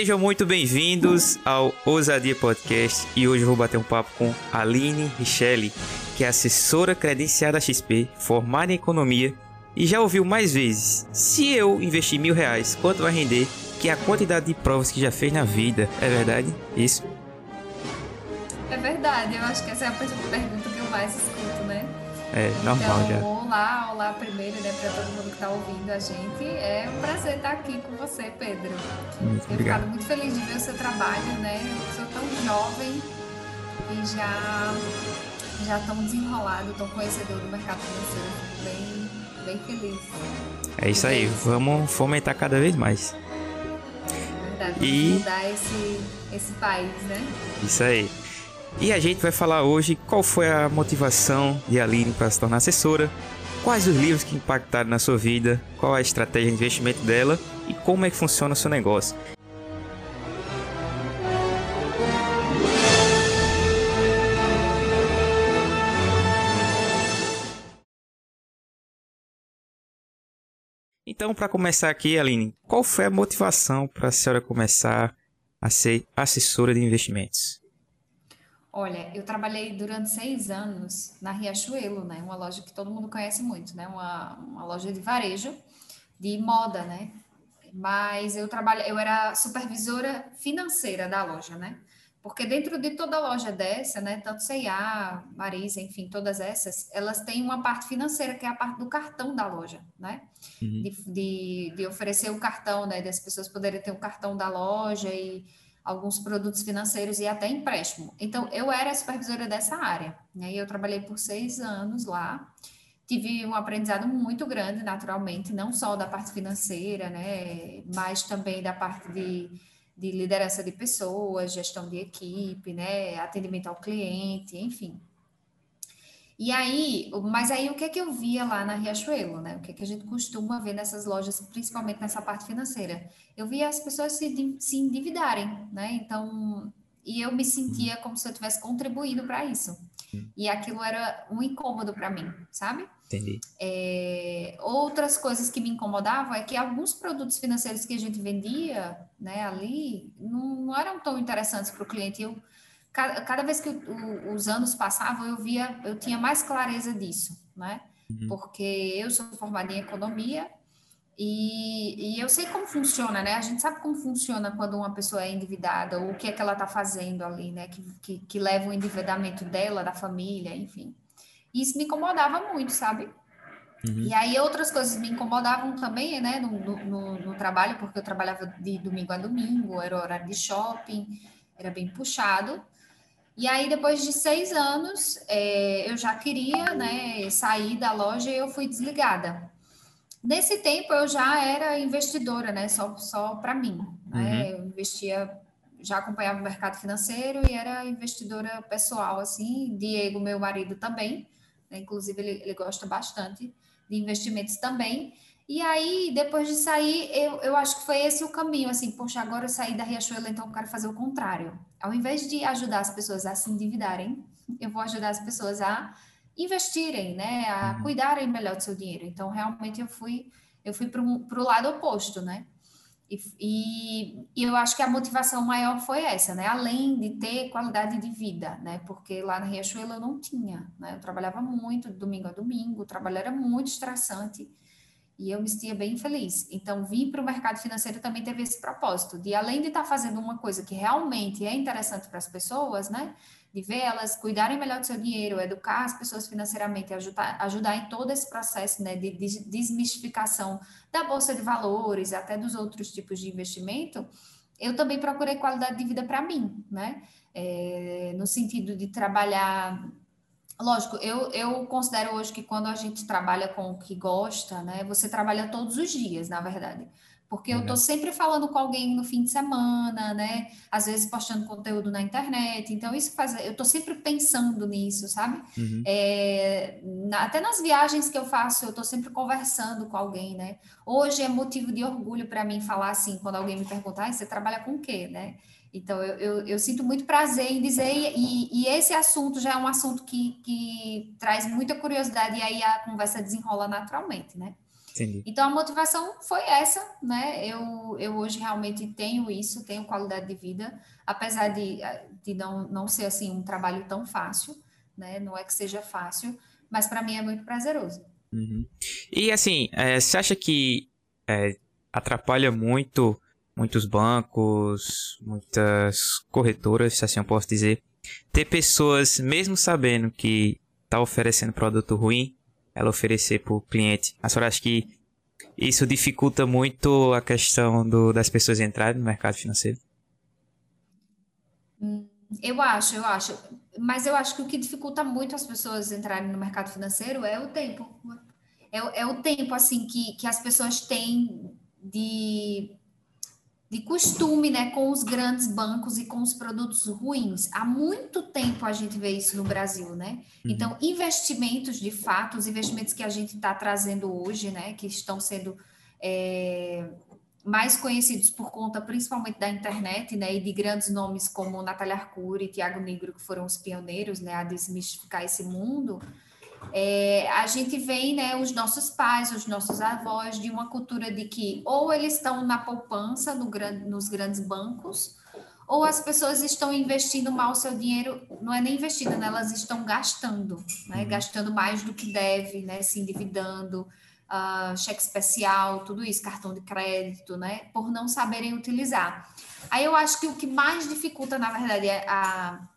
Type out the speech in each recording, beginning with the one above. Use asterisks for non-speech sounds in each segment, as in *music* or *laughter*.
Sejam muito bem-vindos ao Ousadia Podcast e hoje eu vou bater um papo com Aline Richelli, que é assessora credenciada XP, formada em economia e já ouviu mais vezes: se eu investir mil reais, quanto vai render? Que é a quantidade de provas que já fez na vida. É verdade? Isso? É verdade, eu acho que essa é a pergunta que eu mais? É, normal então, já. Olá, olá primeiro, né, para todo mundo que está ouvindo a gente. É um prazer estar aqui com você, Pedro. Muito Tenho obrigado. ficado muito feliz de ver o seu trabalho, né? Eu sou tão jovem e já, já tão desenrolado, tão conhecedor do mercado financeiro. Fico bem, bem feliz. É isso aí, vamos fomentar cada vez mais. É verdade, E- mudar esse, esse país, né? Isso aí. E a gente vai falar hoje qual foi a motivação de Aline para se tornar assessora, quais os livros que impactaram na sua vida, qual a estratégia de investimento dela e como é que funciona o seu negócio. Então, para começar aqui, Aline, qual foi a motivação para a senhora começar a ser assessora de investimentos? Olha, eu trabalhei durante seis anos na Riachuelo, né? Uma loja que todo mundo conhece muito, né? Uma, uma loja de varejo de moda, né? Mas eu trabalho, eu era supervisora financeira da loja, né? Porque dentro de toda loja dessa, né? Tanto C&A, Marisa, enfim, todas essas, elas têm uma parte financeira que é a parte do cartão da loja, né? Uhum. de, de, de oferecer o cartão, né, das pessoas poderem ter o cartão da loja e alguns produtos financeiros e até empréstimo. Então, eu era supervisora dessa área, né, e eu trabalhei por seis anos lá, tive um aprendizado muito grande, naturalmente, não só da parte financeira, né, mas também da parte de, de liderança de pessoas, gestão de equipe, né, atendimento ao cliente, enfim. E aí, mas aí o que é que eu via lá na Riachuelo, né? O que é que a gente costuma ver nessas lojas, principalmente nessa parte financeira? Eu via as pessoas se, se endividarem, né? Então, e eu me sentia como se eu tivesse contribuído para isso. E aquilo era um incômodo para mim, sabe? Entendi. É, outras coisas que me incomodavam é que alguns produtos financeiros que a gente vendia, né, ali, não, não eram tão interessantes para o cliente. Eu, cada, cada vez que o- os anos passavam, eu via, eu tinha mais clareza disso, né? Uhum. Porque eu sou formada em economia e, e eu sei como funciona, né? A gente sabe como funciona quando uma pessoa é endividada, ou o que é que ela está fazendo ali, né? Que, que, que leva o endividamento dela, da família, enfim. Isso me incomodava muito, sabe? Uhum. E aí outras coisas me incomodavam também, né, no- no- no trabalho, porque eu trabalhava de domingo a domingo, era horário de shopping, era bem puxado. E aí, depois de seis anos, eh, eu já queria, né, sair da loja e eu fui desligada. Nesse tempo, eu já era investidora, né, só, só para mim, né, eu investia, já acompanhava o mercado financeiro e era investidora pessoal, assim, Diego, meu marido também, né, inclusive ele, ele gosta bastante de investimentos também. E aí, depois de sair, eu, eu acho que foi esse o caminho, assim, poxa, agora eu saí da Riachuelo, então eu quero fazer o contrário. Ao invés de ajudar as pessoas a se endividarem, eu vou ajudar as pessoas a investirem, né, a Uhum. cuidarem melhor do seu dinheiro. Então, realmente, eu fui, eu fui para o lado oposto, né? E, e, e eu acho que a motivação maior foi essa, né? Além de ter qualidade de vida, né? Porque lá na Riachuelo eu não tinha, né? Eu trabalhava muito, domingo a domingo, o trabalho era muito estressante e eu me sentia bem feliz. Então, vir para o mercado financeiro também teve esse propósito, de além de estar fazendo uma coisa que realmente é interessante para as pessoas, né? De ver elas cuidarem melhor do seu dinheiro, educar as pessoas financeiramente, ajudar, ajudar em todo esse processo, né? De des- desmistificação da bolsa de valores, até dos outros tipos de investimento, eu também procurei qualidade de vida para mim, né? É, no sentido de trabalhar. Lógico, eu, eu considero hoje que quando a gente trabalha com o que gosta, né? Você trabalha todos os dias, na verdade. Porque eu tô Verdade. sempre falando com alguém no fim de semana, né? Às vezes postando conteúdo na internet. Então, isso faz. Eu tô sempre pensando nisso, sabe? Uhum. É, na- até nas viagens que eu faço, eu estou sempre conversando com alguém, né? Hoje é motivo de orgulho para mim falar assim, quando alguém me perguntar, "Ah, você trabalha com o quê, né? Então, eu, eu, eu sinto muito prazer em dizer, e, e esse assunto já é um assunto que, que traz muita curiosidade, e aí a conversa desenrola naturalmente, né? Entendi. Então a motivação foi essa, né? Eu, eu hoje realmente tenho isso, tenho qualidade de vida, apesar de, de não, não ser assim um trabalho tão fácil, né? Não é que seja fácil, mas para mim é muito prazeroso. Uhum. E assim, é, você acha que é, atrapalha muito muitos bancos, muitas corretoras, se assim eu posso dizer, ter pessoas, mesmo sabendo que está oferecendo produto ruim, ela oferecer para o cliente. A senhora acha que isso dificulta muito a questão do, das pessoas entrarem no mercado financeiro? Hum, eu acho, eu acho. Mas eu acho que o que dificulta muito as pessoas entrarem no mercado financeiro é o tempo. É, é o tempo, assim, que, que as pessoas têm de de costume, né, com os grandes bancos e com os produtos ruins. Há muito tempo a gente vê isso no Brasil, né? Uhum. Então, investimentos, de fato, os investimentos que a gente está trazendo hoje, né, que estão sendo é, mais conhecidos por conta, principalmente da internet, né, e de grandes nomes como Natália Arcuri e Tiago Negro, que foram os pioneiros, né, a desmistificar esse mundo é, a gente vem, né, os nossos pais, os nossos avós, de uma cultura de que ou eles estão na poupança no, nos grandes bancos, ou as pessoas estão investindo mal o seu dinheiro, não é nem investindo, né, elas estão gastando, né, uhum. gastando mais do que deve, né, se endividando, uh, cheque especial, tudo isso, cartão de crédito, né, por não saberem utilizar. Aí eu acho que o que mais dificulta, na verdade, é a,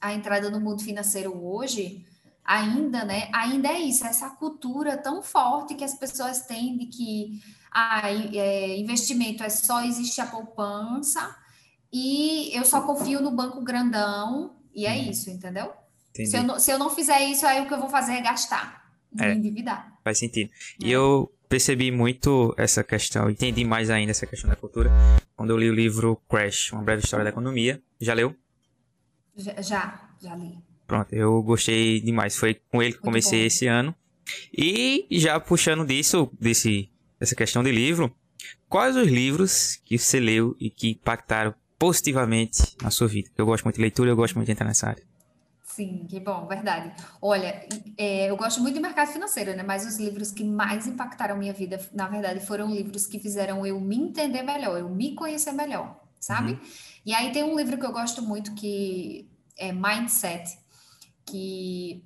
a entrada no mundo financeiro hoje ainda, né? Ainda é isso, essa cultura tão forte que as pessoas têm de que ah, é, investimento é só existe a poupança e eu só confio no banco grandão e é uhum. isso, entendeu? Se eu, não, se eu não fizer isso, aí o que eu vou fazer é gastar, me é, endividar. Faz sentido. É. E eu percebi muito essa questão, entendi mais ainda essa questão da cultura quando eu li o livro Crash, Uma Breve História da Economia. Já leu? Já, já, já li. Pronto, eu gostei demais. Foi com ele que Muito comecei bom. esse ano. E já puxando disso, desse, dessa questão de livro, quais os livros que você leu e que impactaram positivamente na sua vida? Eu gosto muito de leitura, eu gosto muito de entrar nessa área. Sim, que bom, verdade. Olha, é, eu gosto muito de mercado financeiro, né? Mas os livros que mais impactaram minha vida, na verdade, foram livros que fizeram eu me entender melhor, eu me conhecer melhor, sabe? Uhum. E aí tem um livro que eu gosto muito que é Mindset, que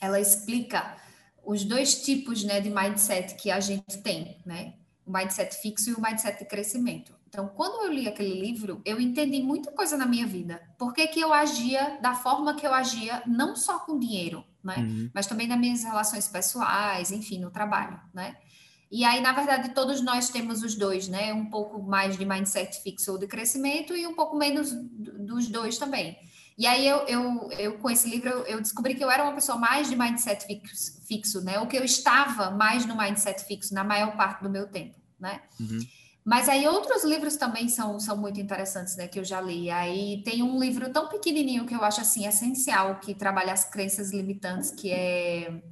ela explica os dois tipos né, de mindset que a gente tem, né? O mindset fixo e o mindset de crescimento. Então, quando eu li aquele livro, eu entendi muita coisa na minha vida. Por que, que eu agia da forma que eu agia, não só com dinheiro, né? Uhum. Mas também nas minhas relações pessoais, enfim, no trabalho, né? E aí, na verdade, todos nós temos os dois, né? Um pouco mais de mindset fixo ou de crescimento e um pouco menos dos dois também. E aí eu, eu, eu com esse livro eu, eu, descobri que eu era uma pessoa mais de mindset fixo, fixo, né? O que eu estava mais no mindset fixo na maior parte do meu tempo, né? Uhum. Mas aí outros livros também são, são muito interessantes, né? Que eu já li. Aí tem um livro tão pequenininho que eu acho assim essencial que trabalha as crenças limitantes, que é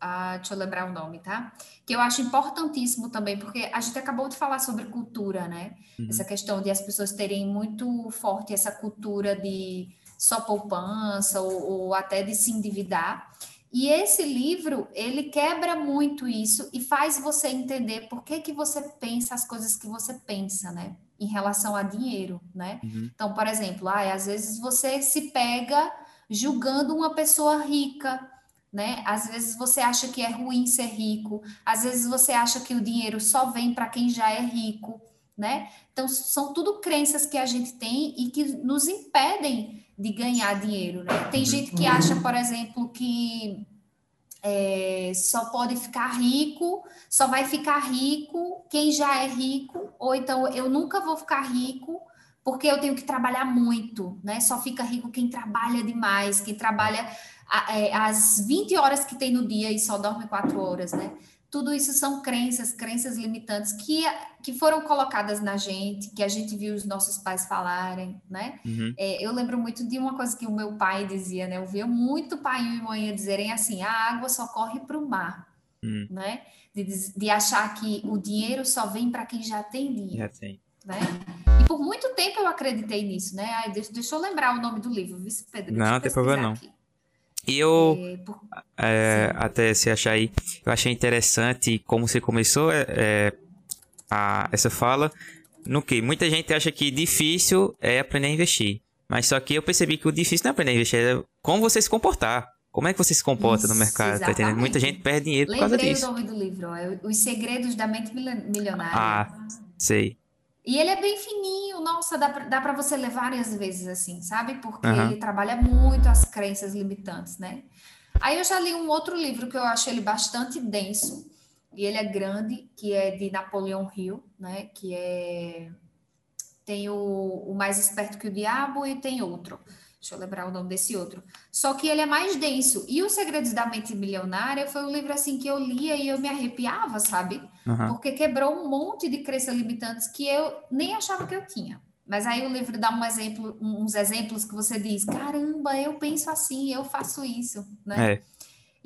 ah, deixa eu lembrar o nome, tá? Que eu acho importantíssimo também, porque a gente acabou de falar sobre cultura, né? Uhum. Essa questão de as pessoas terem muito forte essa cultura de só poupança ou, ou até de se endividar. E esse livro, ele quebra muito isso e faz você entender por que, que você pensa as coisas que você pensa, né? Em relação a dinheiro, né? Uhum. Então, por exemplo, ah, às vezes você se pega julgando uma pessoa rica, né? Às vezes você acha que é ruim ser rico, às vezes você acha que o dinheiro só vem para quem já é rico, né? Então são tudo crenças que a gente tem e que nos impedem de ganhar dinheiro, né? Tem gente que acha, por exemplo, que é, só pode ficar rico, só vai ficar rico quem já é rico, ou então eu nunca vou ficar rico porque eu tenho que trabalhar muito, né? Só fica rico quem trabalha demais, quem trabalha as 20 horas que tem no dia e só dorme 4 horas, né? Tudo isso são crenças, crenças limitantes que, que foram colocadas na gente, que a gente viu os nossos pais falarem, né? Uhum. É, eu lembro muito de uma coisa que o meu pai dizia, né? Eu via muito pai e mãe dizerem assim: a água só corre para o mar, uhum. né? De, de achar que o dinheiro só vem para quem já tem dinheiro. Já tem. Né? E por muito tempo eu acreditei nisso, né? Ai, deixa, deixa eu lembrar o nome do livro, Vice Pedro. Não, tem problema não. Aqui. E eu, é, é, até se achar aí, eu achei interessante como você começou é, é, a, essa fala, no que muita gente acha que difícil é aprender a investir. Mas só que eu percebi que o difícil não é aprender a investir, é como você se comportar. Como é que você se comporta Isso, no mercado, tá entendendo? Muita gente perde dinheiro Lembrei por causa disso. Lembrei o nome do livro, é Os Segredos da Mente Milionária. Ah, sei. E ele é bem fininho, nossa, dá pra, dá pra você ler várias vezes assim, sabe? Porque uhum. ele trabalha muito as crenças limitantes, né? Aí eu já li um outro livro que eu acho ele bastante denso, e ele é grande, que é de Napoleão Hill, né? Que é. Tem o, o Mais Esperto que o Diabo e tem outro. Deixa eu lembrar o nome desse outro. Só que ele é mais denso. E Os Segredos da Mente Milionária foi um livro assim que eu lia e eu me arrepiava, sabe? Uhum. Porque quebrou um monte de crenças limitantes que eu nem achava que eu tinha. Mas aí o livro dá um exemplo, uns exemplos que você diz: caramba, eu penso assim, eu faço isso, né? É.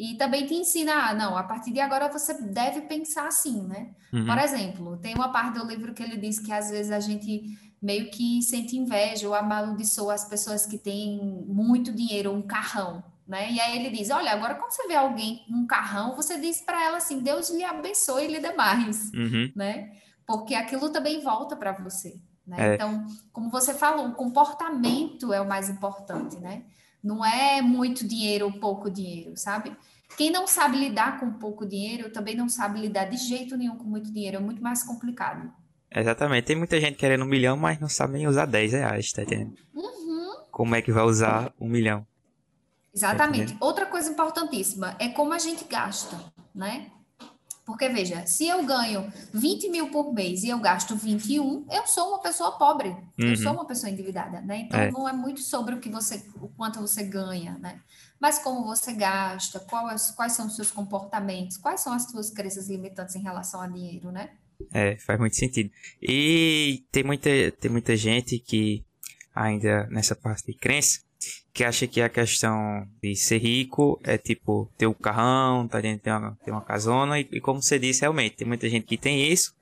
E também te ensina, ah, não, a partir de agora você deve pensar assim, né? Uhum. Por exemplo, tem uma parte do livro que ele diz que às vezes a gente meio que sente inveja ou amaldiçoa as pessoas que têm muito dinheiro, um carrão, né? E aí ele diz: Olha, agora quando você vê alguém com um carrão, você diz para ela assim: Deus lhe abençoe e lhe dê mais, uhum. né? Porque aquilo também volta para você. Né? É. Então, como você falou, o comportamento é o mais importante, né? Não é muito dinheiro ou pouco dinheiro, sabe? Quem não sabe lidar com pouco dinheiro também não sabe lidar de jeito nenhum com muito dinheiro, é muito mais complicado. Exatamente. Tem muita gente querendo um milhão, mas não sabe nem usar 10 reais, tá entendendo? Uhum. Como é que vai usar um milhão? Exatamente. Tá Outra coisa importantíssima é como a gente gasta, né? Porque, veja, se eu ganho 20 mil por mês e eu gasto 21, eu sou uma pessoa pobre. Uhum. Eu sou uma pessoa endividada, né? Então, é. não é muito sobre o que você, o quanto você ganha, né? Mas como você gasta, quais, quais são os seus comportamentos, quais são as suas crenças limitantes em relação a dinheiro, né? É, faz muito sentido. E tem muita, tem muita gente que ainda nessa parte de crença que acha que a questão de ser rico é tipo ter o um carrão, tá dentro ter uma, ter uma casona e, e, como você disse realmente tem muita gente que tem isso,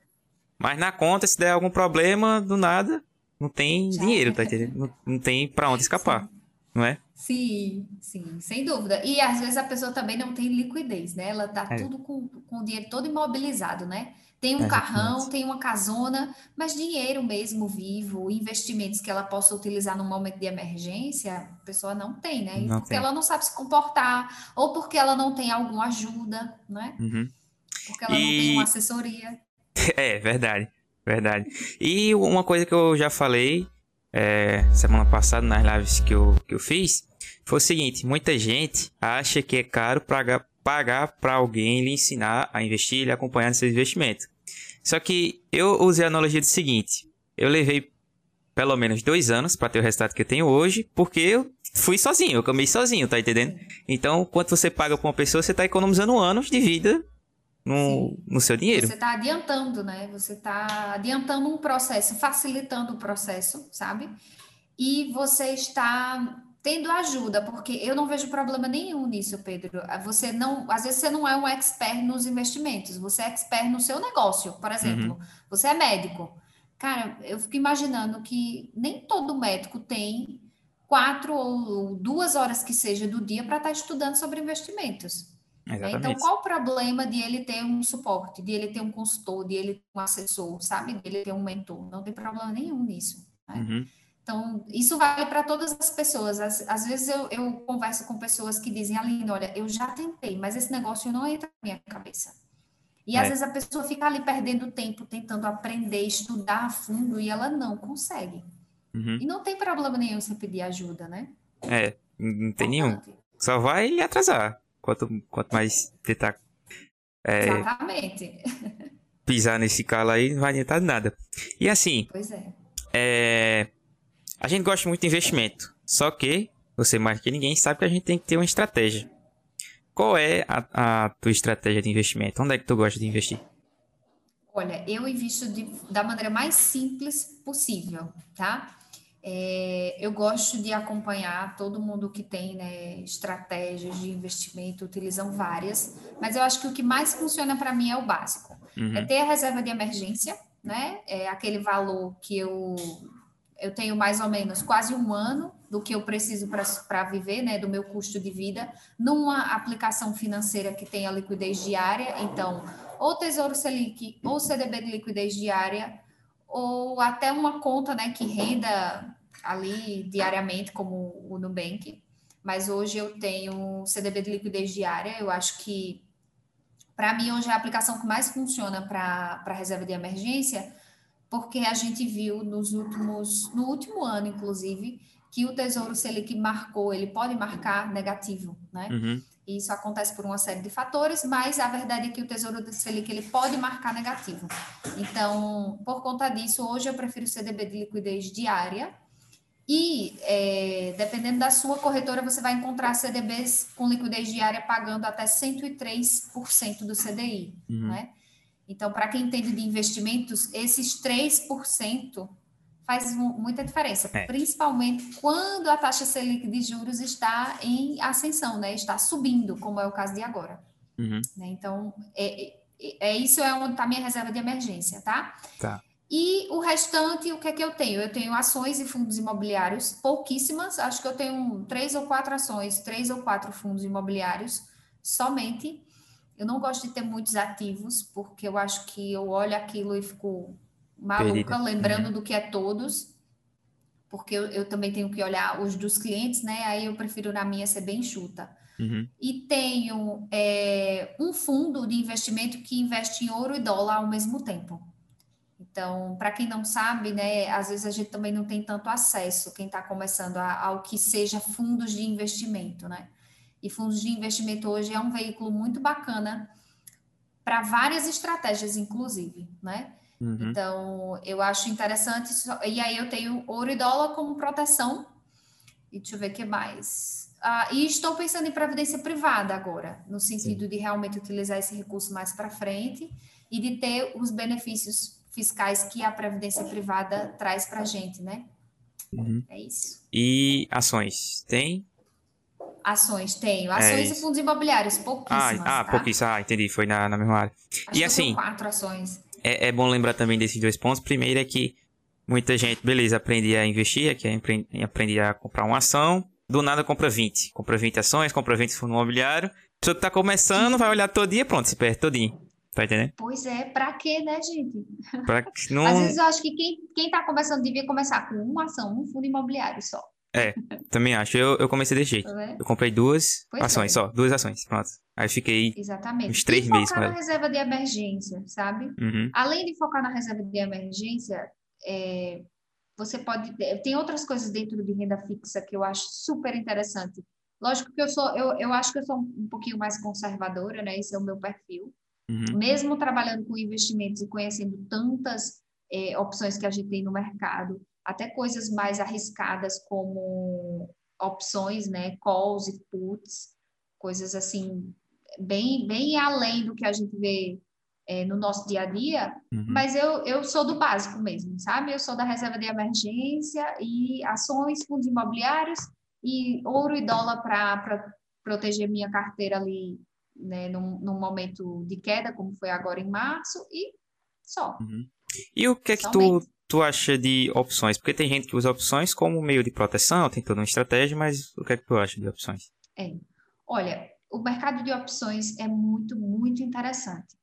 mas na conta se der algum problema do nada não tem Já dinheiro, tá entendendo? Não, não tem para onde escapar, Sim. Não é? Sim, sim, sem dúvida. E às vezes a pessoa também não tem liquidez, né? Ela tá é. tudo com, com o dinheiro todo imobilizado, né? Tem um é, carrão, tem uma casona, mas dinheiro mesmo vivo, investimentos que ela possa utilizar num momento de emergência, a pessoa não tem, né? Não porque tem. ela não sabe se comportar, ou porque ela não tem alguma ajuda, né? Uhum. Porque ela e... não tem uma assessoria. *laughs* É, verdade, verdade. E uma coisa que eu já falei é, semana passada nas lives que eu, que eu fiz foi o seguinte: muita gente acha que é caro pagar pagar para alguém lhe ensinar a investir e acompanhar no seu investimento. Só que eu usei a analogia do seguinte: eu levei pelo menos dois anos para ter o resultado que eu tenho hoje, porque eu fui sozinho, eu comecei sozinho, tá entendendo? Então, quanto você paga para uma pessoa, você está economizando anos de vida no, no seu dinheiro. Você está adiantando, né? Você está adiantando um processo, facilitando o processo, sabe? E você está tendo ajuda, porque eu não vejo problema nenhum nisso, Pedro. Você não, às vezes você não é um expert nos investimentos, você é expert no seu negócio, por exemplo. Uhum. Você é médico. Cara, eu fico imaginando que nem todo médico tem quatro ou duas horas que seja do dia para estar tá estudando sobre investimentos. Né? Exatamente. Então, qual o problema de ele ter um suporte, de ele ter um consultor, de ele ter um assessor, sabe? De ele ter um mentor? Não tem problema nenhum nisso. Né? Uhum. Então, isso vale para todas as pessoas. Às, às vezes eu, eu, converso com pessoas que dizem, Aline, olha, eu já tentei, mas esse negócio não entra na minha cabeça. E é. às vezes a pessoa fica ali perdendo tempo tentando aprender, estudar a fundo e ela não consegue. Uhum. E não tem problema nenhum você pedir ajuda, né? É, não tem nenhum. Só vai atrasar. Quanto, quanto mais tentar. É, Exatamente. Pisar nesse calo aí, não vai adiantar nada. E assim. Pois é. É a gente gosta muito de investimento, só que você mais que ninguém sabe que a gente tem que ter uma estratégia. Qual é a, a tua estratégia de investimento? Onde é que tu gosta de investir? Olha, eu invisto de, da maneira mais simples possível, tá? É, eu gosto de acompanhar todo mundo que tem né, estratégias de investimento, utilizam várias, mas eu acho que o que mais funciona para mim é o básico. Uhum. É ter a reserva de emergência, né? É aquele valor que eu eu tenho mais ou menos quase um ano do que eu preciso para viver, né, do meu custo de vida, numa aplicação financeira que tenha liquidez diária, então, ou Tesouro Selic, ou CDB de liquidez diária, ou até uma conta, né, que renda ali diariamente, como o Nubank, mas hoje eu tenho CDB de liquidez diária, eu acho que, para mim, hoje é a aplicação que mais funciona para reserva de emergência, porque a gente viu nos últimos, no último ano, inclusive, que o Tesouro Selic marcou, ele pode marcar negativo, né? Uhum. Isso acontece por uma série de fatores, mas a verdade é que o Tesouro Selic ele pode marcar negativo. Então, por conta disso, hoje eu prefiro CDB de liquidez diária, e, é, dependendo da sua corretora, você vai encontrar CDBs com liquidez diária pagando até 103% do CDI, uhum. né? Então, para quem entende de investimentos, esses 3% faz muita diferença, é. principalmente quando a taxa Selic de juros está em ascensão, né? Está subindo, como é o caso de agora. Uhum. Né? Então, é, é, é, isso é onde está a minha reserva de emergência, tá? Tá. E o restante, o que é que eu tenho? Eu tenho ações e fundos imobiliários, pouquíssimas, acho que eu tenho três ou quatro ações, três ou quatro fundos imobiliários somente. Eu não gosto de ter muitos ativos, porque eu acho que eu olho aquilo e fico maluca, Perida. lembrando uhum. do que é todos, porque eu, eu, também tenho que olhar os dos clientes, né? Aí eu prefiro na minha ser bem enxuta. Uhum. E tenho é, um fundo de investimento que investe em ouro e dólar ao mesmo tempo. Então, para quem não sabe, né, às vezes a gente também não tem tanto acesso, quem está começando, a, ao que seja fundos de investimento, né? E fundos de investimento hoje é um veículo muito bacana para várias estratégias, inclusive, né? Uhum. Então, eu acho interessante. E aí eu tenho ouro e dólar como proteção. E deixa eu ver o que mais. Ah, e estou pensando em previdência privada agora, no sentido Sim. de realmente utilizar esse recurso mais para frente e de ter os benefícios fiscais que a previdência privada traz para a gente, né? Uhum. É isso. E ações, tem? Ações, tenho. Ações é e fundos imobiliários, pouquíssimas. Ah, ah tá? pouquíssimas. Ah, entendi. Foi na, na mesma área. Acho e assim. quatro ações. É, é bom lembrar também desses dois pontos. Primeiro é que muita gente, beleza, aprendia a investir, que é aprendia a comprar uma ação. Do nada compra 20. Compra 20 ações, compra 20 fundos imobiliários. A pessoa que tá começando vai olhar todo dia, pronto, se perde todinho. Tá entendendo? Pois é, pra quê, né, gente? Pra... *laughs* Não... Às vezes eu acho que quem, quem tá começando devia começar com uma ação, um fundo imobiliário só. É, também acho. Eu, eu comecei desse jeito. Tá eu comprei duas pois ações, é. só, duas ações, pronto. Aí fiquei Exatamente. uns três meses focar na reserva de emergência, sabe? Uhum. Além de focar na reserva de emergência, é, você pode... Tem outras coisas dentro de renda fixa que eu acho super interessante. Lógico que eu sou... Eu, eu acho que eu sou um pouquinho mais conservadora, né? Esse é o meu perfil. Uhum. Mesmo trabalhando com investimentos e conhecendo tantas é, opções que a gente tem no mercado, até coisas mais arriscadas como opções, né, calls e puts, coisas assim bem bem além do que a gente vê é, no nosso dia a dia, uhum. mas eu, eu sou do básico mesmo, sabe? Eu sou da reserva de emergência e ações, fundos imobiliários e ouro e dólar para proteger minha carteira ali né, num, num, momento de queda, como foi agora em março, e só. Uhum. E o que é que tu, tu acha de opções? Porque tem gente que usa opções como meio de proteção, tem toda uma estratégia, mas o que é que tu acha de opções? É. Olha, o mercado de opções é muito, muito interessante.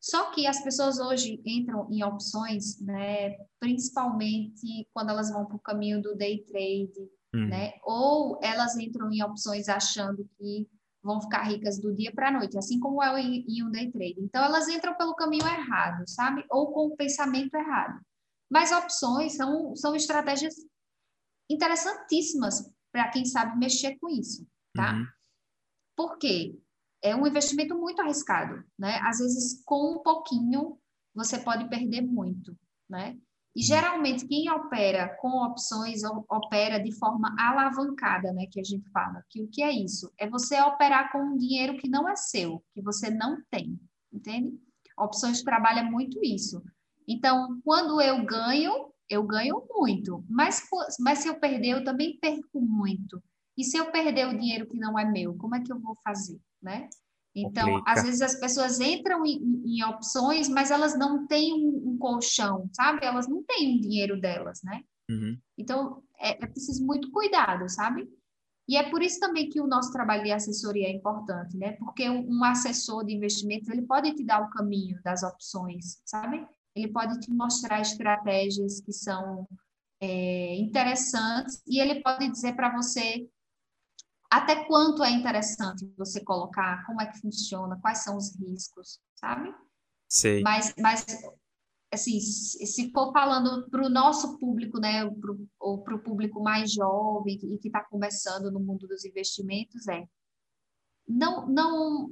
Só que as pessoas hoje entram em opções, né, principalmente quando elas vão para o caminho do day trade, uhum. né, ou elas entram em opções achando que vão ficar ricas do dia para a noite, assim como é em um day trade. Então, elas entram pelo caminho errado, sabe? Ou com o pensamento errado. Mas opções são, são estratégias interessantíssimas para quem sabe mexer com isso, tá? Uhum. Por quê? É um investimento muito arriscado, né? Às vezes, com um pouquinho, você pode perder muito, né? E geralmente quem opera com opções opera de forma alavancada, né, que a gente fala. Que o que é isso? É você operar com um dinheiro que não é seu, que você não tem, entende? Opções trabalha muito isso. Então, quando eu ganho, eu ganho muito, mas, mas se eu perder, eu também perco muito. E se eu perder o dinheiro que não é meu, como é que eu vou fazer, né? Então, Complica. às vezes as pessoas entram em, em, opções, mas elas não têm um, um, colchão, sabe? Elas não têm um dinheiro delas, né? Uhum. Então, é, é preciso muito cuidado, sabe? E é por isso também que o nosso trabalho de assessoria é importante, né? Porque um assessor de investimentos, ele pode te dar o caminho das opções, sabe? Ele pode te mostrar estratégias que são é, interessantes e ele pode dizer para você até quanto é interessante você colocar, como é que funciona, quais são os riscos, sabe? Sei. Mas, mas assim, se for falando para o nosso público, né, pro, ou para o público mais jovem e que está começando no mundo dos investimentos, é não, não,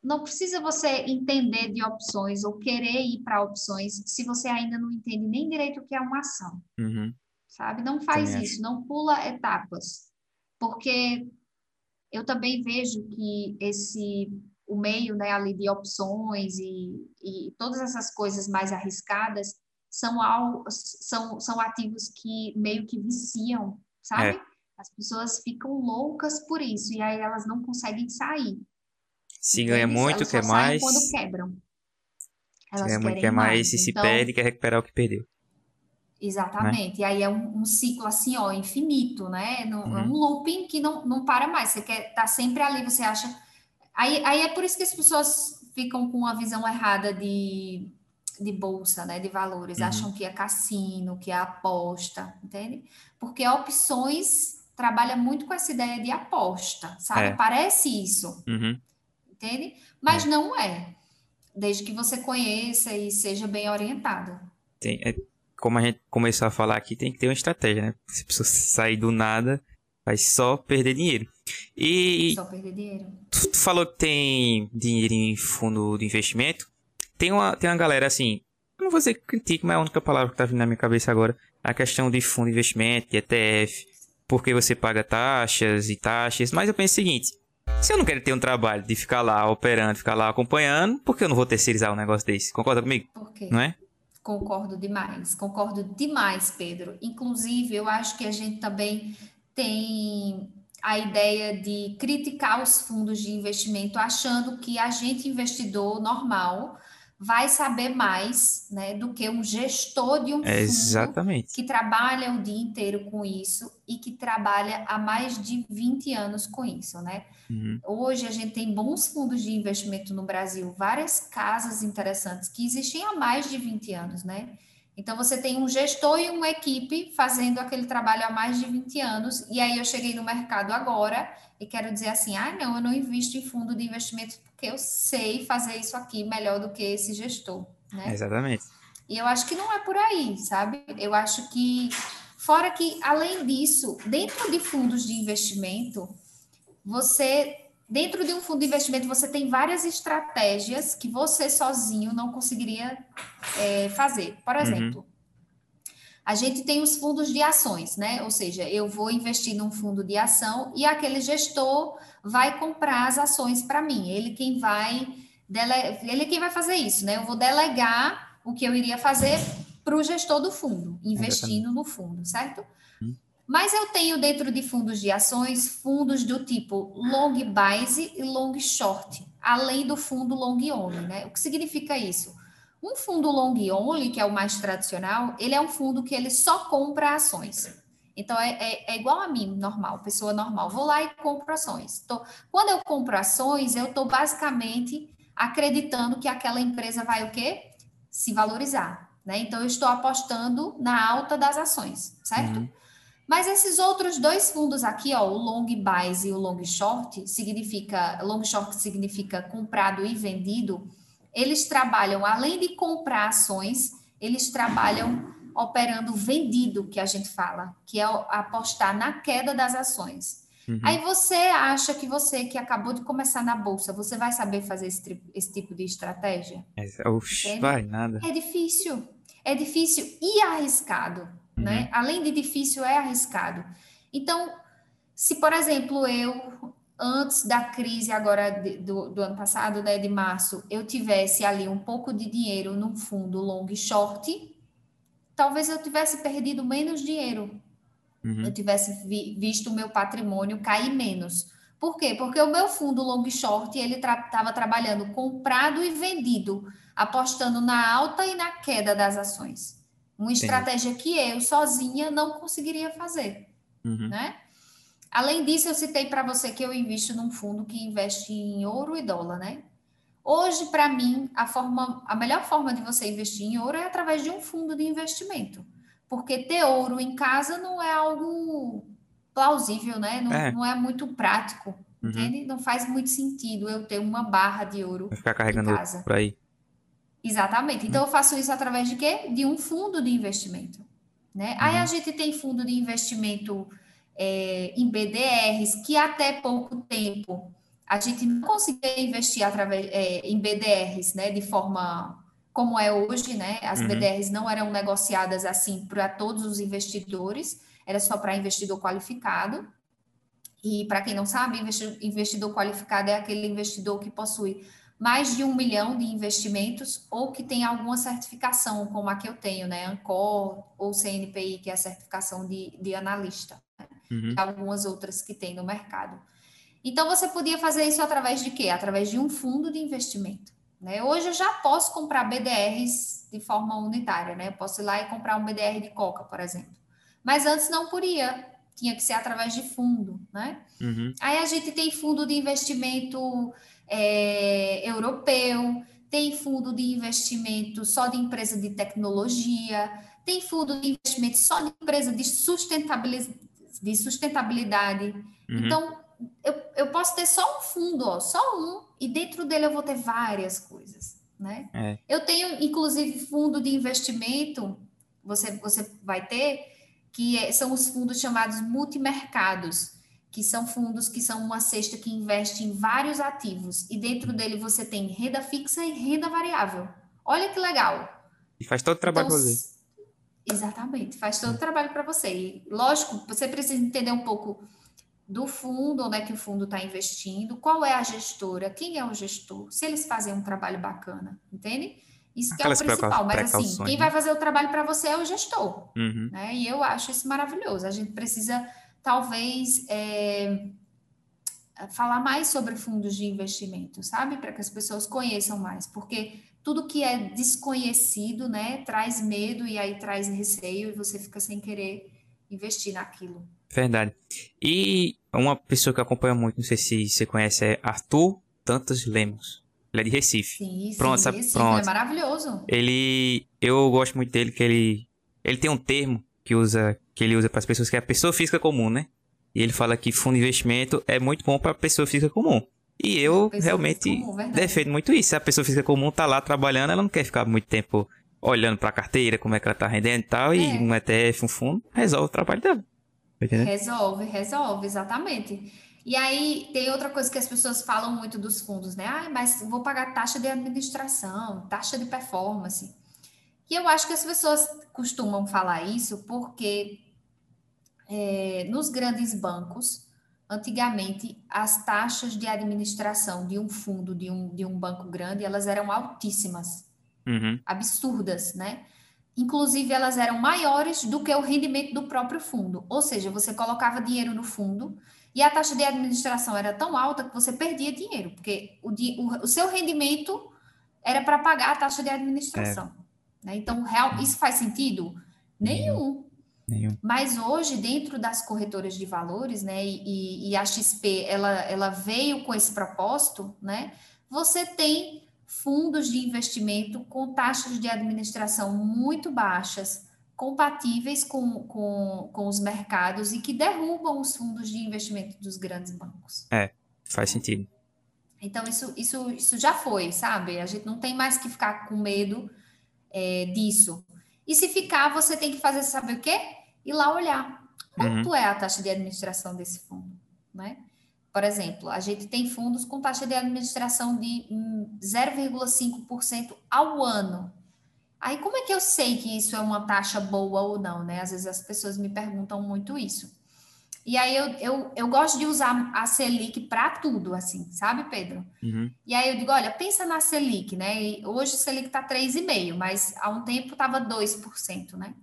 não precisa você entender de opções ou querer ir para opções se você ainda não entende nem direito o que é uma ação, uhum. sabe? Não faz também isso, acho. não pula etapas, porque eu também vejo que esse o meio né, ali de opções e, e todas essas coisas mais arriscadas são, al, são, são ativos que meio que viciam, sabe? É. As pessoas ficam loucas por isso e aí elas não conseguem sair. Se ganha muito, quer mais. quando quebram. Elas se ganha muito, quer mais. mais. Se então, se perde, quer recuperar o que perdeu. Exatamente. Né? E aí é um, um, ciclo assim, ó, infinito, né? No, uhum. É um looping que não, não para mais. Você quer estar tá sempre ali, você acha Aí, aí é por isso que as pessoas ficam com uma visão errada de, de bolsa, né, de valores, uhum. acham que é cassino, que é aposta, entende? Porque opções trabalha muito com essa ideia de aposta, sabe? É. Parece isso, uhum. entende? Mas é. não é, desde que você conheça e seja bem orientado. Tem, é, como a gente começou a falar aqui, tem que ter uma estratégia, né? Se a pessoa sair do nada, vai só perder dinheiro. E só perder dinheiro. Tu, tu falou que tem dinheiro em fundo de investimento. Tem uma, tem uma galera assim, não vou dizer que critique, mas é a única palavra que tá vindo na minha cabeça agora. A questão de fundo de investimento, de ETF, porque você paga taxas e taxas. Mas eu penso o seguinte: se eu não quero ter um trabalho de ficar lá operando, ficar lá acompanhando, por que eu não vou terceirizar um negócio desse? Concorda comigo? Por quê? Não é? Concordo demais, concordo demais, Pedro. Inclusive, eu acho que a gente também tem a ideia de criticar os fundos de investimento, achando que a gente investidor normal vai saber mais né, do que um gestor de um é exatamente. que trabalha o dia inteiro com isso e que trabalha há mais de 20 anos com isso, né? Uhum. Hoje a gente tem bons fundos de investimento no Brasil, várias casas interessantes que existem há mais de 20 anos, né? Então, você tem um gestor e uma equipe fazendo aquele trabalho há mais de 20 anos, e aí eu cheguei no mercado agora e quero dizer assim: ah, não, eu não invisto em fundo de investimento porque eu sei fazer isso aqui melhor do que esse gestor. Né? Exatamente. E eu acho que não é por aí, sabe? Eu acho que, fora que, além disso, dentro de fundos de investimento, você Dentro de um fundo de investimento, você tem várias estratégias que você sozinho não conseguiria é, fazer. Por uhum. exemplo, uhum. a gente tem os fundos de ações, né? Ou seja, eu vou investir num fundo de ação e aquele gestor vai comprar as ações para mim. Ele quem vai dele... ele quem vai fazer isso, né? Eu vou delegar o que eu iria fazer para o gestor do fundo, investindo no fundo, certo? Mas eu tenho dentro de fundos de ações, fundos do tipo long base e long short, além do fundo long only, né? O que significa isso? Um fundo long only, que é o mais tradicional, ele é um fundo que ele só compra ações. Então, é, é, é igual a mim, normal, pessoa normal. Vou lá e compro ações. Quando eu compro ações, eu estou basicamente acreditando que aquela empresa vai o quê? Se valorizar. Né? Então, eu estou apostando na alta das ações, certo? Uhum. Mas esses outros dois fundos aqui, ó, o long buys e o long short, significa long short significa comprado e vendido. Eles trabalham além de comprar ações, eles trabalham operando vendido, que a gente fala, que é apostar na queda das ações. Uhum. Aí você acha que você que acabou de começar na bolsa, você vai saber fazer esse, esse tipo de estratégia? É, vai nada. É difícil. É difícil e arriscado né? Uhum. Além de difícil, é arriscado. Então, se, por exemplo, eu, antes da crise agora de, do, do ano passado, né, de março, eu tivesse ali um pouco de dinheiro num fundo long short, talvez eu tivesse perdido menos dinheiro. Uhum. Eu tivesse vi, visto o meu patrimônio cair menos. Por quê? Porque o meu fundo long short, ele estava tra trabalhando comprado e vendido, apostando na alta e na queda das ações. Uma estratégia que eu sozinha não conseguiria fazer, uhum. né? Além disso, eu citei para você que eu invisto num fundo que investe em ouro e dólar, né? Hoje, para mim, a, forma, a melhor forma de você investir em ouro é através de um fundo de investimento. Porque ter ouro em casa não é algo plausível, né? Não é, não é muito prático, uhum. entende? Não faz muito sentido eu ter uma barra de ouro ficar carregando em casa. por aí. Exatamente. Então, uhum. eu faço isso através de quê? De um fundo de investimento. Né? Uhum. Aí a gente tem fundo de investimento é, em BDRs, que até pouco tempo a gente não conseguia investir através é, em BDRs, né, de forma como é hoje, né? As uhum. BDRs não eram negociadas assim para todos os investidores, era só para investidor qualificado. E para quem não sabe, investidor qualificado é aquele investidor que possui mais de um milhão de investimentos ou que tem alguma certificação, como a que eu tenho, né? Ancor ou CNPI, que é a certificação de, de analista, né? uhum. e algumas outras que tem no mercado. Então, você podia fazer isso através de quê? Através de um fundo de investimento. Né? Hoje eu já posso comprar BDRs de forma unitária, né? Eu posso ir lá e comprar um BDR de Coca, por exemplo. Mas antes não podia, tinha que ser através de fundo, né? Uhum. Aí a gente tem fundo de investimento é, europeu, tem fundo de investimento só de empresa de tecnologia, tem fundo de investimento só de empresa de sustentabilidade. De sustentabilidade. Uhum. Então, eu, eu posso ter só um fundo, ó, só um, e dentro dele eu vou ter várias coisas, né? É. Eu tenho, inclusive, fundo de investimento, você, você vai ter, que é, são os fundos chamados multimercados, que são fundos que são uma cesta que investe em vários ativos, e dentro dele você tem renda fixa e renda variável. Olha que legal. E faz todo o trabalho então, para você. Exatamente, faz todo o trabalho para você. E, lógico, você precisa entender um pouco do fundo, onde é que o fundo está investindo, qual é a gestora, quem é o gestor, se eles fazem um trabalho bacana, entende? Isso que é o principal, mas assim, quem vai fazer o trabalho para você é o gestor, uhum. né? E eu acho isso maravilhoso. A gente precisa, talvez, é, falar mais sobre fundos de investimento, sabe? Para que as pessoas conheçam mais, porque tudo que é desconhecido, né, traz medo e aí traz receio e você fica sem querer investir naquilo. Verdade. E uma pessoa que acompanha muito, não sei se você conhece, é Arthur Tantos Lemos. Ele é de Recife. Sim, pronto, sim, sabe? Recife, pronto. é maravilhoso. Ele, eu gosto muito dele que ele, ele tem um termo que usa, que ele usa para as pessoas que é a pessoa física comum, né? E ele fala que fundo de investimento é muito bom para a pessoa física comum. E eu realmente comum, defendo muito isso. Se a pessoa física comum tá lá trabalhando, ela não quer ficar muito tempo olhando para a carteira, como é que ela tá rendendo e tal, é. e um ETF, um fundo, resolve o trabalho dela. Resolve, resolve, exatamente. E aí tem outra coisa que as pessoas falam muito dos fundos, né? Ah, mas vou pagar taxa de administração, taxa de performance. E eu acho que as pessoas costumam falar isso porque é, nos grandes bancos, antigamente, as taxas de administração de um fundo, de um, de um banco grande, elas eram altíssimas, uhum. absurdas, né? Inclusive, elas eram maiores do que o rendimento do próprio fundo. Ou seja, você colocava dinheiro no fundo e a taxa de administração era tão alta que você perdia dinheiro, porque o, o, o seu rendimento era para pagar a taxa de administração. É. Né? Então, real, isso faz sentido? Nenhum. Nenhum. Mas hoje, dentro das corretoras de valores, né, e, e a XP, ela, ela veio com esse propósito, né, você tem fundos de investimento com taxas de administração muito baixas, compatíveis com, com, com os mercados e que derrubam os fundos de investimento dos grandes bancos. É, faz sentido. Então, isso, isso, isso já foi, sabe? A gente não tem mais que ficar com medo é, disso. E se ficar, você tem que fazer, sabe o quê? Ir lá olhar. Quanto uhum. é a taxa de administração desse fundo, né? Por exemplo, a gente tem fundos com taxa de administração de 0,5% ao ano. Aí, como é que eu sei que isso é uma taxa boa ou não, né? Às vezes as pessoas me perguntam muito isso. E aí eu, eu, eu gosto de usar a Selic para tudo, assim, sabe, Pedro? Uhum. E aí eu digo, olha, pensa na Selic, né? E hoje a Selic está 3,5%, mas há um tempo estava 2%, né?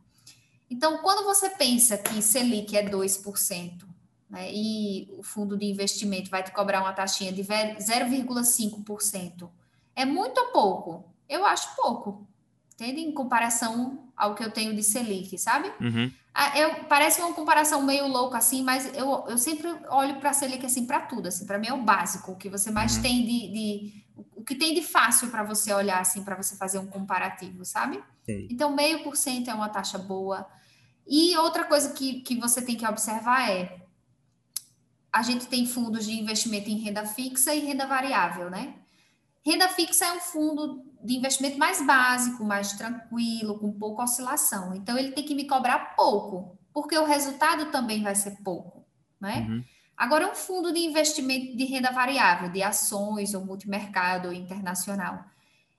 Então, quando você pensa que Selic é 2%, né, e o fundo de investimento vai te cobrar uma taxinha de 0,5%, é muito ou pouco? Eu acho pouco, entende? Em comparação ao que eu tenho de Selic, sabe? Uhum. Eu, parece uma comparação meio louca assim, mas eu, eu sempre olho para a Selic assim para tudo, assim, para mim é o básico, o que você mais uhum. tem de, de, o que tem de fácil para você olhar assim, para você fazer um comparativo, sabe? Sim. Então meio por cento é uma taxa boa. E outra coisa que, que você tem que observar é a gente tem fundos de investimento em renda fixa e renda variável, né? Renda fixa é um fundo de investimento mais básico, mais tranquilo, com pouca oscilação. Então, ele tem que me cobrar pouco, porque o resultado também vai ser pouco, né? Uhum. Agora, um fundo de investimento de renda variável, de ações ou multimercado ou internacional,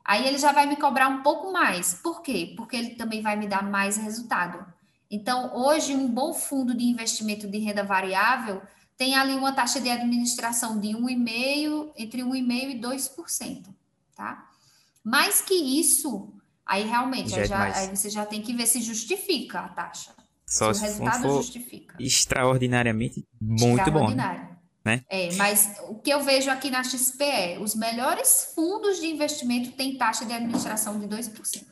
aí ele já vai me cobrar um pouco mais. Por quê? Porque ele também vai me dar mais resultado. Então, hoje, um bom fundo de investimento de renda variável tem ali uma taxa de administração de 1,5%, entre 1,5% e 2%, tá? Mais que isso, aí realmente, já aí, é já, aí você já tem que ver se justifica a taxa. Só se o resultado for justifica. Extraordinariamente muito Extraordinário. bom. Né? É, mas o que eu vejo aqui na XP é os melhores fundos de investimento têm taxa de administração de 2%.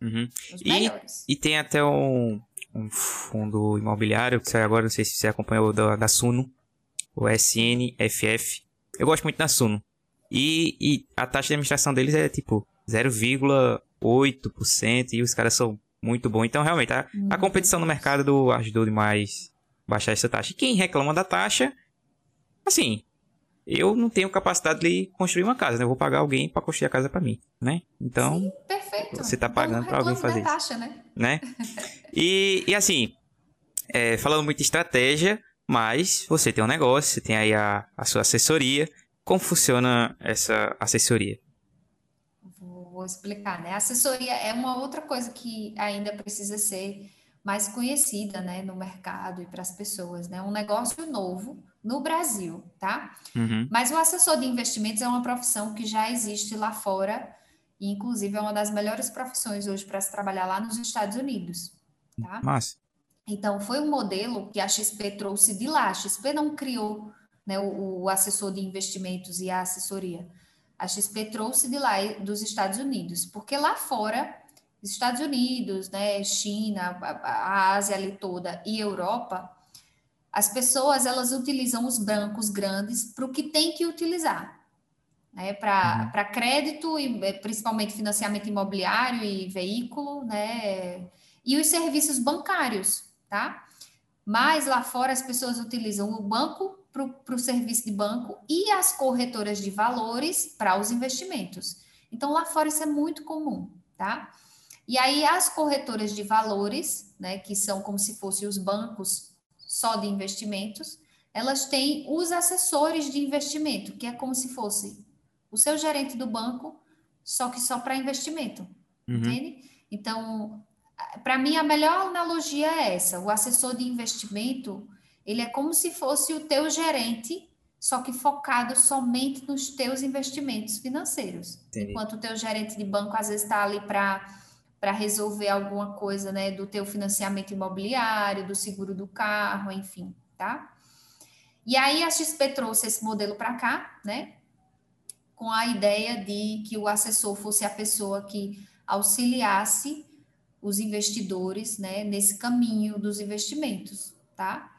Uhum. Os e. E tem até um, um fundo imobiliário, que agora, não sei se você acompanhou da, da Suno, o SNFF. Eu gosto muito da Suno. E, e a taxa de administração deles é tipo 0,8% e os caras são muito bons. Então, realmente, a, a uhum. competição no mercado ajudou demais baixar essa taxa. E quem reclama da taxa, assim, eu não tenho capacidade de construir uma casa, né? Eu vou pagar alguém para construir a casa para mim, né? Então, Sim, você tá pagando para alguém fazer taxa, isso, né? né? E, e assim, é, falando muito de estratégia, mas você tem um negócio, você tem aí a, a sua assessoria. Como funciona essa assessoria? Vou explicar, né? A assessoria é uma outra coisa que ainda precisa ser mais conhecida, né, no mercado e para as pessoas, né? Um negócio novo no Brasil, tá? Uhum. Mas o assessor de investimentos é uma profissão que já existe lá fora e, inclusive, é uma das melhores profissões hoje para se trabalhar lá nos Estados Unidos, tá? Mas então, foi um modelo que a XP trouxe de lá. A XP não criou né, o, o, assessor de investimentos e a assessoria. A XP trouxe de lá, dos Estados Unidos, porque lá fora, Estados Unidos, né, China, a, Ásia ali toda e Europa, as pessoas elas utilizam os bancos grandes para o que tem que utilizar. Né, para uhum. crédito e eh, principalmente financiamento imobiliário e veículo, né, e os serviços bancários, tá? Mas lá fora as pessoas utilizam o banco para o serviço de banco e as corretoras de valores para os investimentos. Então lá fora isso é muito comum, tá? E aí as corretoras de valores, né, que são como se fossem os bancos só de investimentos, elas têm os assessores de investimento, que é como se fosse o seu gerente do banco, só que só para investimento, uhum. entende? Então, para mim, a melhor analogia é essa: o assessor de investimento ele é como se fosse o teu gerente, só que focado somente nos teus investimentos financeiros. Entendi. Enquanto o teu gerente de banco às vezes está ali para para resolver alguma coisa, né, do teu financiamento imobiliário, do seguro do carro, enfim, tá? E aí a XP trouxe esse modelo para cá, né, com a ideia de que o assessor fosse a pessoa que auxiliasse os investidores né, nesse caminho dos investimentos, tá?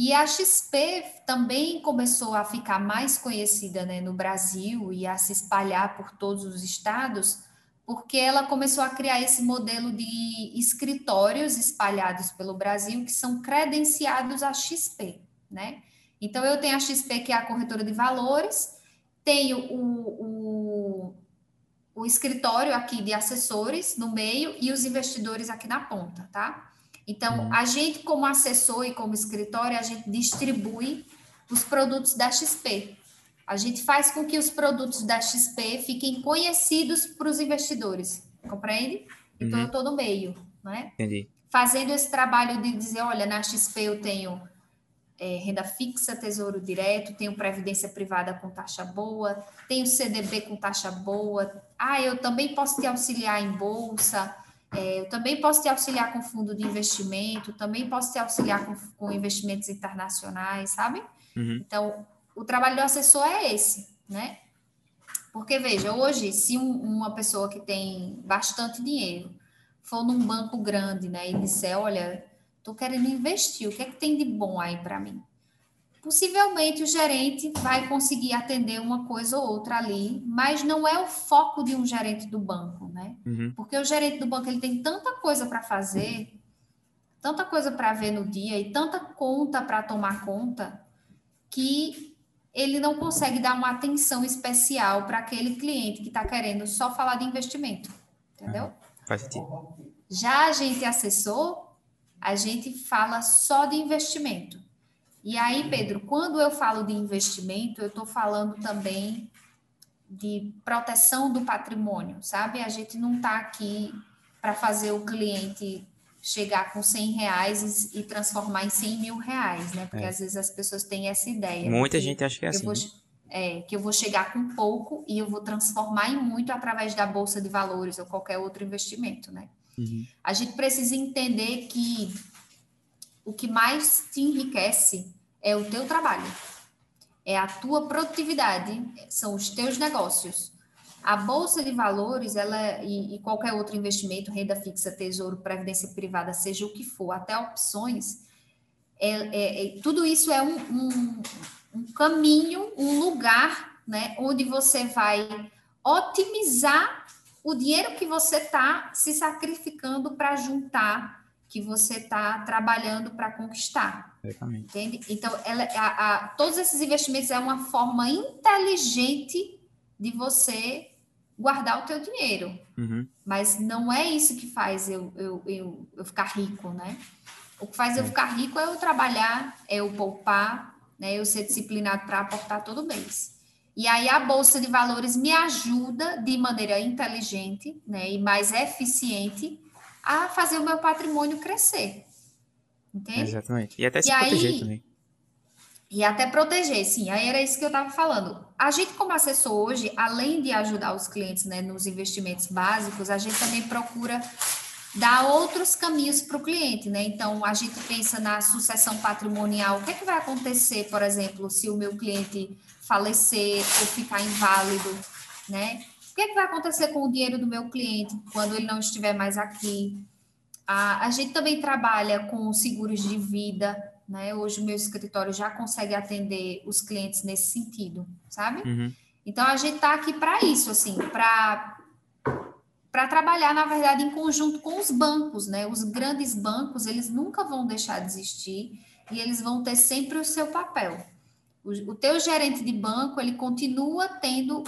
E a XP também começou a ficar mais conhecida né, no Brasil e a se espalhar por todos os estados, porque ela começou a criar esse modelo de escritórios espalhados pelo Brasil que são credenciados à XP, né? Então, eu tenho a XP, que é a corretora de valores, tenho o, o o escritório aqui de assessores no meio e os investidores aqui na ponta, tá? Então, uhum. a gente, como assessor e como escritório, a gente distribui os produtos da XP. A gente faz com que os produtos da XP fiquem conhecidos para os investidores, compreende? Então, uhum. eu estou no meio, né? Entendi. Fazendo esse trabalho de dizer, olha, na XP eu tenho é, renda fixa, tesouro direto, tenho previdência privada com taxa boa, tenho CDB com taxa boa. Ah, eu também posso te auxiliar em bolsa, é, eu também posso te auxiliar com fundo de investimento, também posso te auxiliar com, com investimentos internacionais, sabe? Uhum. Então, o trabalho do assessor é esse, né? Porque, veja, hoje, se um, uma pessoa que tem bastante dinheiro for num banco grande, né, e disser, olha, estou querendo investir, o que é que tem de bom aí para mim? Possivelmente o gerente vai conseguir atender uma coisa ou outra ali, mas não é o foco de um gerente do banco, né? Uhum. Porque o gerente do banco ele tem tanta coisa para fazer, tanta coisa para ver no dia e tanta conta para tomar conta que ele não consegue dar uma atenção especial para aquele cliente que está querendo só falar de investimento, entendeu? É, faz sentido. Já a gente assessor, a gente fala só de investimento. E aí, Pedro, quando eu falo de investimento, eu estou falando também de proteção do patrimônio, sabe? A gente não está aqui para fazer o cliente chegar com 100 reais e, transformar em 100 mil reais, né? Porque é. às vezes as pessoas têm essa ideia. Muita gente acha que é assim. Vou, né? é, que eu vou chegar com pouco e eu vou transformar em muito através da bolsa de valores ou qualquer outro investimento, né? Uhum. A gente precisa entender que o que mais te enriquece é o teu trabalho, é a tua produtividade, são os teus negócios. A bolsa de valores, ela e, e, qualquer outro investimento, renda fixa, tesouro, previdência privada, seja o que for, até opções, é, é, é tudo isso é um, um, um, caminho, um lugar, né, onde você vai otimizar o dinheiro que você está se sacrificando para juntar, que você está trabalhando para conquistar. Exatamente. Entende? Então, ela, a, a, todos esses investimentos é uma forma inteligente de você guardar o teu dinheiro. Uhum. Mas não é isso que faz eu, eu, eu, eu ficar rico, né? O que faz é. eu ficar rico é eu trabalhar, é eu poupar, né? Eu ser disciplinado para aportar todo mês. E aí a bolsa de valores me ajuda de maneira inteligente, né, e mais eficiente a fazer o meu patrimônio crescer. Entende? Exatamente. E até se e proteger aí, também. E até proteger, sim. Aí era isso que eu estava falando. A gente, como assessor hoje, além de ajudar os clientes né, nos investimentos básicos, a gente também procura dar outros caminhos para o cliente, né? Então, a gente pensa na sucessão patrimonial. O que, é que vai acontecer, por exemplo, se o meu cliente falecer ou ficar inválido, né? O que, é que vai acontecer com o dinheiro do meu cliente quando ele não estiver mais aqui? A, a gente também trabalha com seguros de vida, né? Hoje o meu escritório já consegue atender os clientes nesse sentido, sabe? Uhum. Então a gente está aqui para isso, assim, para para trabalhar, na verdade, em conjunto com os bancos, né? Os grandes bancos, eles nunca vão deixar de existir e eles vão ter sempre o seu papel. O, o teu gerente de banco, ele continua tendo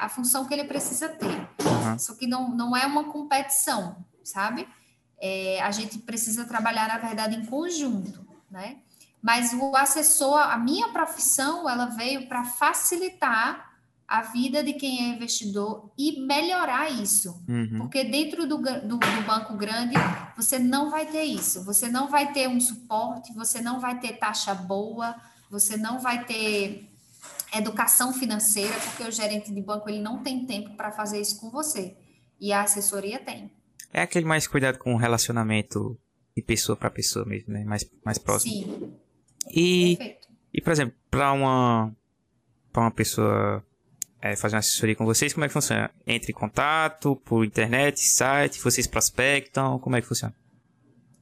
a função que ele precisa ter. Uhum. Só que não, não é uma competição, sabe? É, a gente precisa trabalhar, na verdade, em conjunto, né? Mas o assessor, a minha profissão, ela veio para facilitar a vida de quem é investidor e melhorar isso. Uhum. Porque dentro do, do, do, banco grande, você não vai ter isso. Você não vai ter um suporte, você não vai ter taxa boa, você não vai ter educação financeira, porque o gerente de banco ele não tem tempo para fazer isso com você. E a assessoria tem. É aquele mais cuidado com o relacionamento de pessoa para pessoa mesmo, né? Mais, mais próximo. Sim. E, Perfeito. e por exemplo, para uma, pra uma pessoa é, fazer uma assessoria com vocês, como é que funciona? Entre em contato, por internet, site, vocês prospectam, como é que funciona?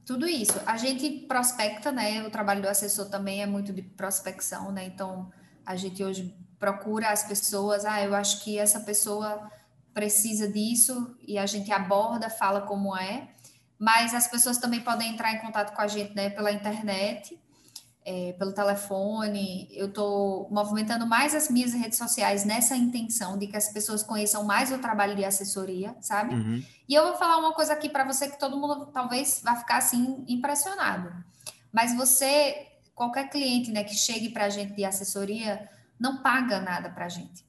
Tudo isso. A gente prospecta, né? O trabalho do assessor também é muito de prospecção, né? Então, a gente hoje procura as pessoas, ah, eu acho que essa pessoa precisa disso e a gente aborda, fala como é. Mas as pessoas também podem entrar em contato com a gente, né, pela internet é, pelo telefone. Eu estou movimentando mais as minhas redes sociais nessa intenção de que as pessoas conheçam mais o trabalho de assessoria, sabe? Uhum. E eu vou falar uma coisa aqui para você que todo mundo talvez vá ficar assim impressionado. Mas você, qualquer cliente né, que chegue para a gente de assessoria, não paga nada para a gente,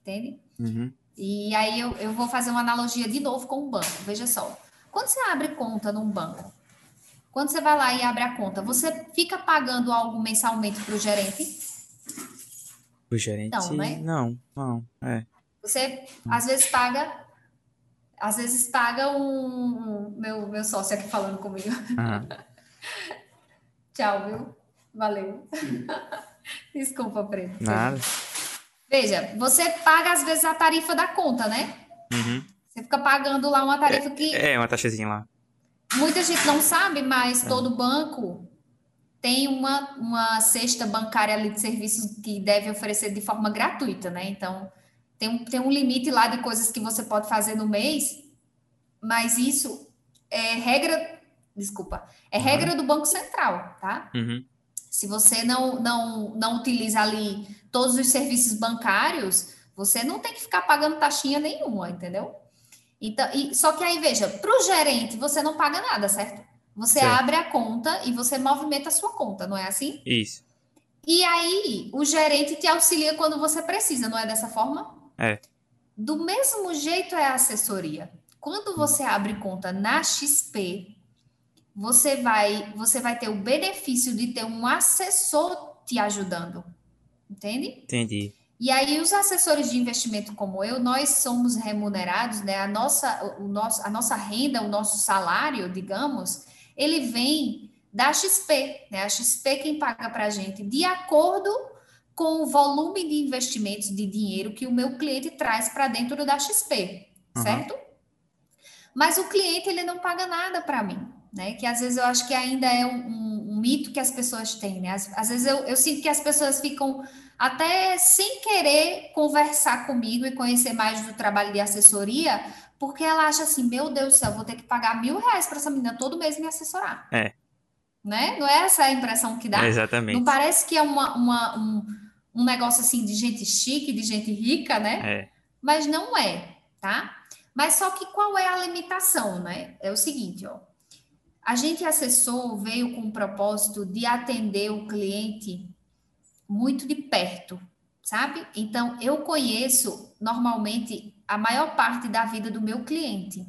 entende? Uhum. E aí eu, eu vou fazer uma analogia de novo com o banco. Veja só, quando você abre conta num banco, quando você vai lá e abre a conta, você fica pagando algo mensalmente para o gerente? O gerente? Não, né? Não, não. É. Você às vezes paga, às vezes paga um meu meu sócio aqui falando comigo. Uhum. *laughs* Tchau, viu? Valeu. *laughs* Desculpa, Preto. Nada. Veja, você paga às vezes a tarifa da conta, né? Uhum. Você fica pagando lá uma tarifa é, que. É, uma taxazinha lá. muita gente não sabe, mas é. todo banco tem uma, uma cesta bancária ali de serviços que deve oferecer de forma gratuita, né? Então, tem um, tem um limite lá de coisas que você pode fazer no mês, mas isso é regra, desculpa, é regra do Banco Central, tá? Uhum. Se você não, não, não utiliza ali todos os serviços bancários, você não tem que ficar pagando taxinha nenhuma, entendeu? Então, e, só que aí, veja, para o gerente, você não paga nada, certo? Você certo. abre a conta e você movimenta a sua conta, não é assim? Isso. E aí, o gerente te auxilia quando você precisa, não é dessa forma? É. Do mesmo jeito é a assessoria. Quando você abre conta na XP, você vai, você vai ter o benefício de ter um assessor te ajudando. Entende? Entendi. E aí, os assessores de investimento como eu, nós somos remunerados, né? A nossa, o nosso, a nossa renda, o nosso salário, digamos, ele vem da XP, né? A XP quem paga para a gente, de acordo com o volume de investimentos de dinheiro que o meu cliente traz para dentro da XP, uhum. certo? Mas o cliente ele não paga nada para mim, né? Que às vezes eu acho que ainda é um, um, um mito que as pessoas têm, né? Às, às vezes eu, eu sinto que as pessoas ficam até sem querer conversar comigo e conhecer mais do trabalho de assessoria, porque ela acha assim, meu Deus do céu, vou ter que pagar mil reais para essa menina todo mês me assessorar. É. Né? Não é essa a impressão que dá? É exatamente. Não parece que é uma, uma um, um negócio assim de gente chique, de gente rica, né? É. Mas não é, tá? Mas só que qual é a limitação, né? É o seguinte, ó. A gente assessor veio com o propósito de atender o cliente muito de perto, sabe? Então, eu conheço normalmente a maior parte da vida do meu cliente,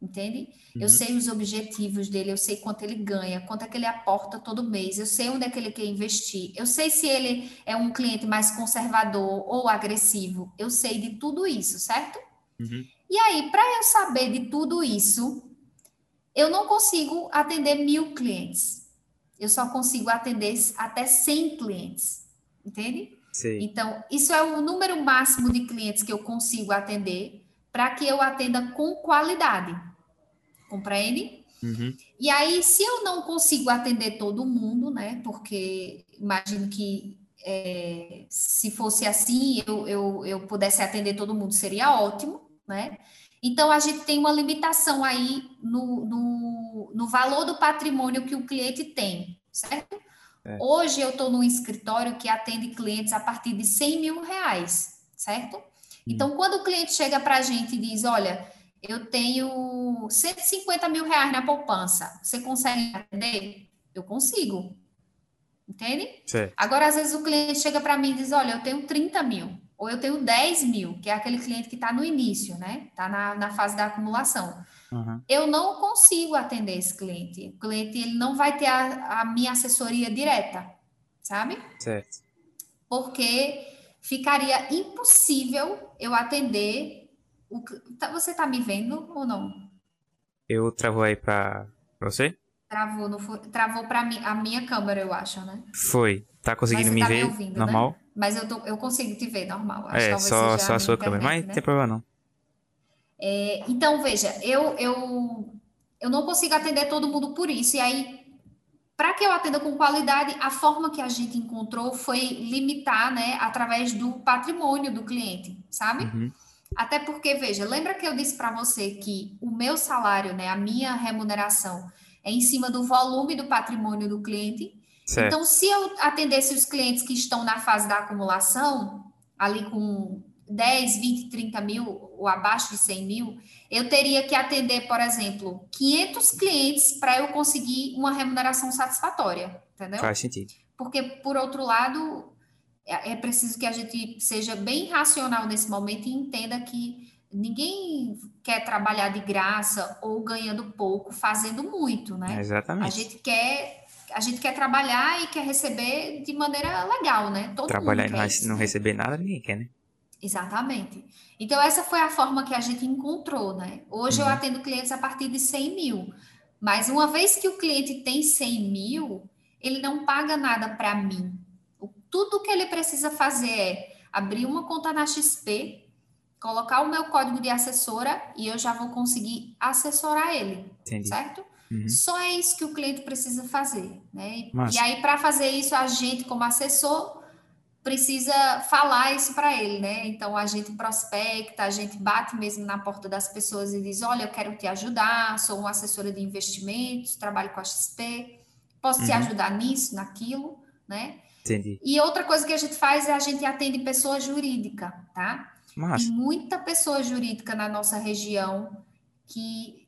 entende? Uhum. Eu sei os objetivos dele, eu sei quanto ele ganha, quanto é que ele aporta todo mês, eu sei onde é que ele quer investir, eu sei se ele é um cliente mais conservador ou agressivo, eu sei de tudo isso, certo? Uhum. E aí, para eu saber de tudo isso, eu não consigo atender mil clientes. Eu só consigo atender até 100 clientes entende? Sim. Então, isso é o número máximo de clientes que eu consigo atender para que eu atenda com qualidade. Compreende? Uhum. E aí, se eu não consigo atender todo mundo, né? Porque imagino que é, se fosse assim, eu, eu, eu pudesse atender todo mundo, seria ótimo, né? Então, a gente tem uma limitação aí no, no, no valor do patrimônio que o cliente tem, certo? É. Hoje eu estou num escritório que atende clientes a partir de 100 mil reais, certo? Hum. Então, quando o cliente chega para a gente e diz, olha, eu tenho 150 mil reais na poupança, você consegue atender? Eu consigo. Entende? Agora, às vezes o cliente chega para mim e diz, olha, eu tenho 30 mil, ou eu tenho 10 mil, que é aquele cliente que está no início, né? Está na, na fase da acumulação. Uhum. Eu não consigo atender esse cliente. O cliente ele não vai ter a, a minha assessoria direta, sabe? Certo. Porque ficaria impossível eu atender. O, tá, você está me vendo ou não? Eu travou aí para você? Travou, não foi, travou para a minha câmera, eu acho, né? Foi. Tá conseguindo me tá ver? Me ouvindo, né? normal? Né? Mas eu, tô, eu consigo te ver normal. Acho é, só, só a sua internet, câmera, mas não né? tem problema não. É, então, veja, eu, eu, eu não consigo atender todo mundo por isso. E aí, para que eu atenda com qualidade, a forma que a gente encontrou foi limitar, né, através do patrimônio do cliente, sabe? Uhum. Até porque, veja, lembra que eu disse para você que o meu salário, né, a minha remuneração é em cima do volume do patrimônio do cliente? Certo. Então, se eu atendesse os clientes que estão na fase da acumulação, ali com 10, 20, 30 mil ou abaixo de 100 mil, eu teria que atender, por exemplo, 500 clientes para eu conseguir uma remuneração satisfatória, entendeu? Faz sentido. Porque, por outro lado, é, é preciso que a gente seja bem racional nesse momento e entenda que ninguém quer trabalhar de graça ou ganhando pouco, fazendo muito, né? exatamente. A gente quer a gente quer trabalhar e quer receber de maneira legal, né? Todo trabalhar e não receber nada, ninguém quer, né? Exatamente. Então, essa foi a forma que a gente encontrou, né? Hoje uhum. eu atendo clientes a partir de 100 mil, mas uma vez que o cliente tem 100 mil, ele não paga nada para mim. Tudo que ele precisa fazer é abrir uma conta na XP, colocar o meu código de assessora e eu já vou conseguir assessorar ele, Entendi. certo? Uhum. Só é isso que o cliente precisa fazer, né? E aí, para fazer isso, a gente, como assessor, precisa falar isso para ele, né? Então a gente prospecta, a gente bate mesmo na porta das pessoas e diz: Olha, eu quero te ajudar, sou uma assessora de investimentos, trabalho com a XP, posso uhum. te ajudar nisso, naquilo, né? Entendi. E outra coisa que a gente faz é a gente atende pessoa jurídica, tá? Massa. Tem muita pessoa jurídica na nossa região que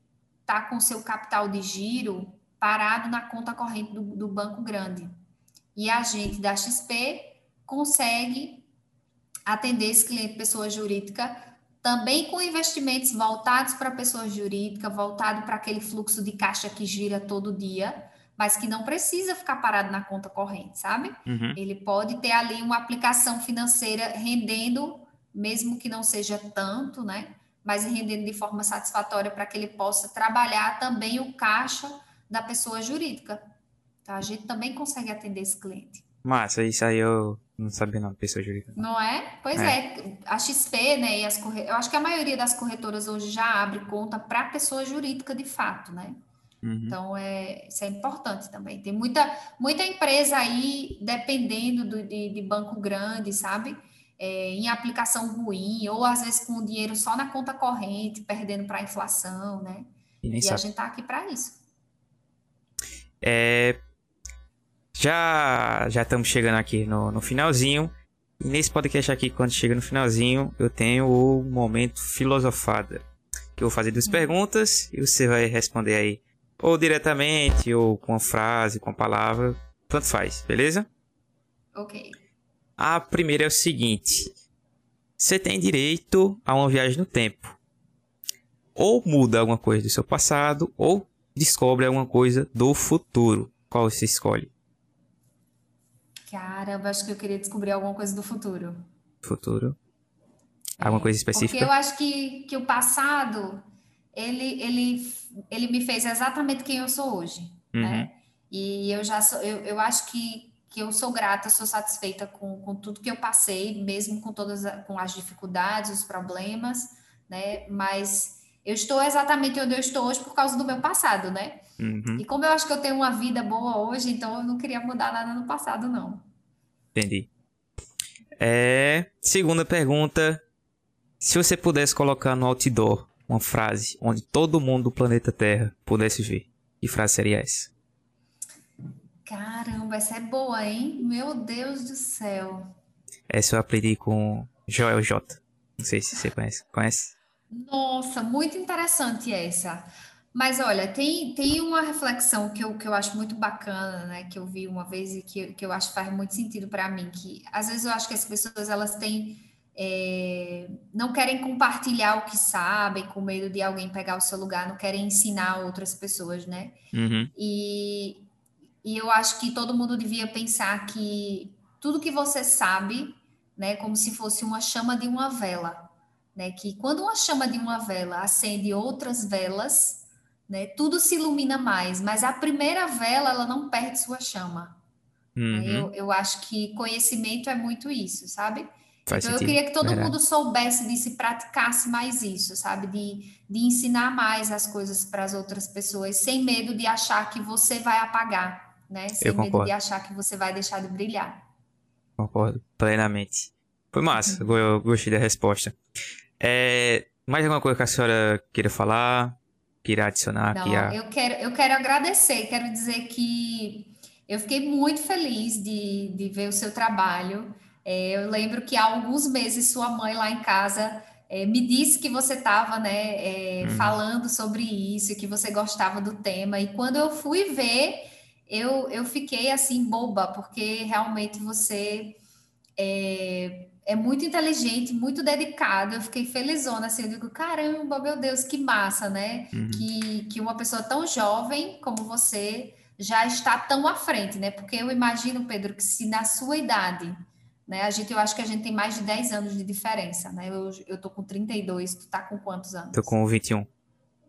está com seu capital de giro parado na conta corrente do, do banco grande. E a gente da XP consegue atender esse cliente pessoa jurídica também com investimentos voltados para a pessoa jurídica, voltado para aquele fluxo de caixa que gira todo dia, mas que não precisa ficar parado na conta corrente, sabe? Uhum. Ele pode ter ali uma aplicação financeira rendendo, mesmo que não seja tanto, né? Mas rendendo de forma satisfatória para que ele possa trabalhar também o caixa da pessoa jurídica. Tá? A gente também consegue atender esse cliente. Massa, isso aí eu não sabia não, pessoa jurídica. Não é? Pois é. é. A XP, né, e as corre... eu acho que a maioria das corretoras hoje já abre conta para pessoa jurídica de fato, né? Uhum. Então, é, isso é importante também. Tem muita, muita empresa aí dependendo do, de, de banco grande, sabe? É, em aplicação ruim, ou às vezes com o dinheiro só na conta corrente, perdendo para a inflação, né? E, e a gente está aqui para isso. É, já já estamos chegando aqui no, no finalzinho. E nesse podcast aqui, quando chega no finalzinho, eu tenho o momento filosofada. Que eu vou fazer duas hum. perguntas e você vai responder aí. Ou diretamente, ou com uma frase, com uma palavra. Tanto faz, beleza? Ok. A primeira é o seguinte: você tem direito a uma viagem no tempo. Ou muda alguma coisa do seu passado, ou descobre alguma coisa do futuro. Qual você escolhe? Caramba, acho que eu queria descobrir alguma coisa do futuro. Futuro? Alguma é, coisa específica? Porque eu acho que, que o passado, ele, ele, ele me fez exatamente quem eu sou hoje, uhum. né? E eu já sou, eu, eu acho que, que eu sou grata, sou satisfeita com, com tudo que eu passei, mesmo com todas com as dificuldades, os problemas, né? Mas eu estou exatamente onde eu estou hoje por causa do meu passado, né? Uhum. E como eu acho que eu tenho uma vida boa hoje, então eu não queria mudar nada no passado, não. Entendi. É... Segunda pergunta. Se você pudesse colocar no outdoor uma frase onde todo mundo do planeta Terra pudesse ver, que frase seria essa? Caramba, essa é boa, hein? Meu Deus do céu. Essa eu aprendi com Joel J. Não sei se você conhece. Conhece? Nossa, muito interessante essa. Mas olha, tem, tem uma reflexão que eu, que eu acho muito bacana, né? Que eu vi uma vez e que, que eu acho que faz muito sentido para mim, que às vezes eu acho que as pessoas elas têm é, não querem compartilhar o que sabem, com medo de alguém pegar o seu lugar, não querem ensinar outras pessoas, né? Uhum. E, e eu acho que todo mundo devia pensar que tudo que você sabe, né, como se fosse uma chama de uma vela, né? Que quando uma chama de uma vela acende outras velas, né? Tudo se ilumina mais, mas a primeira vela ela não perde sua chama. Uhum. Eu, eu acho que conhecimento é muito isso, sabe? Faz então sentido. eu queria que todo Verdade. mundo soubesse disso e praticasse mais isso, sabe? De, de ensinar mais as coisas para as outras pessoas, sem medo de achar que você vai apagar, né? Sem eu medo concordo. de achar que você vai deixar de brilhar. Concordo plenamente. Foi massa, uhum. eu gostei da resposta. É, mais alguma coisa que a senhora queira falar? queira adicionar Não. Eu, quero, eu quero agradecer, quero dizer que eu fiquei muito feliz de, de ver o seu trabalho. É, eu lembro que há alguns meses sua mãe lá em casa é, me disse que você estava né, é, uhum. falando sobre isso, que você gostava do tema, e quando eu fui ver, eu, eu fiquei assim boba, porque realmente você é, é muito inteligente, muito dedicado. Eu fiquei felizona, assim, eu digo, caramba, meu Deus, que massa, né? Uhum. Que, que uma pessoa tão jovem como você já está tão à frente, né? Porque eu imagino, Pedro, que se na sua idade, né? A gente, eu acho que a gente tem mais de 10 anos de diferença, né? Eu, eu tô com 32, tu tá com quantos anos? Tô com 21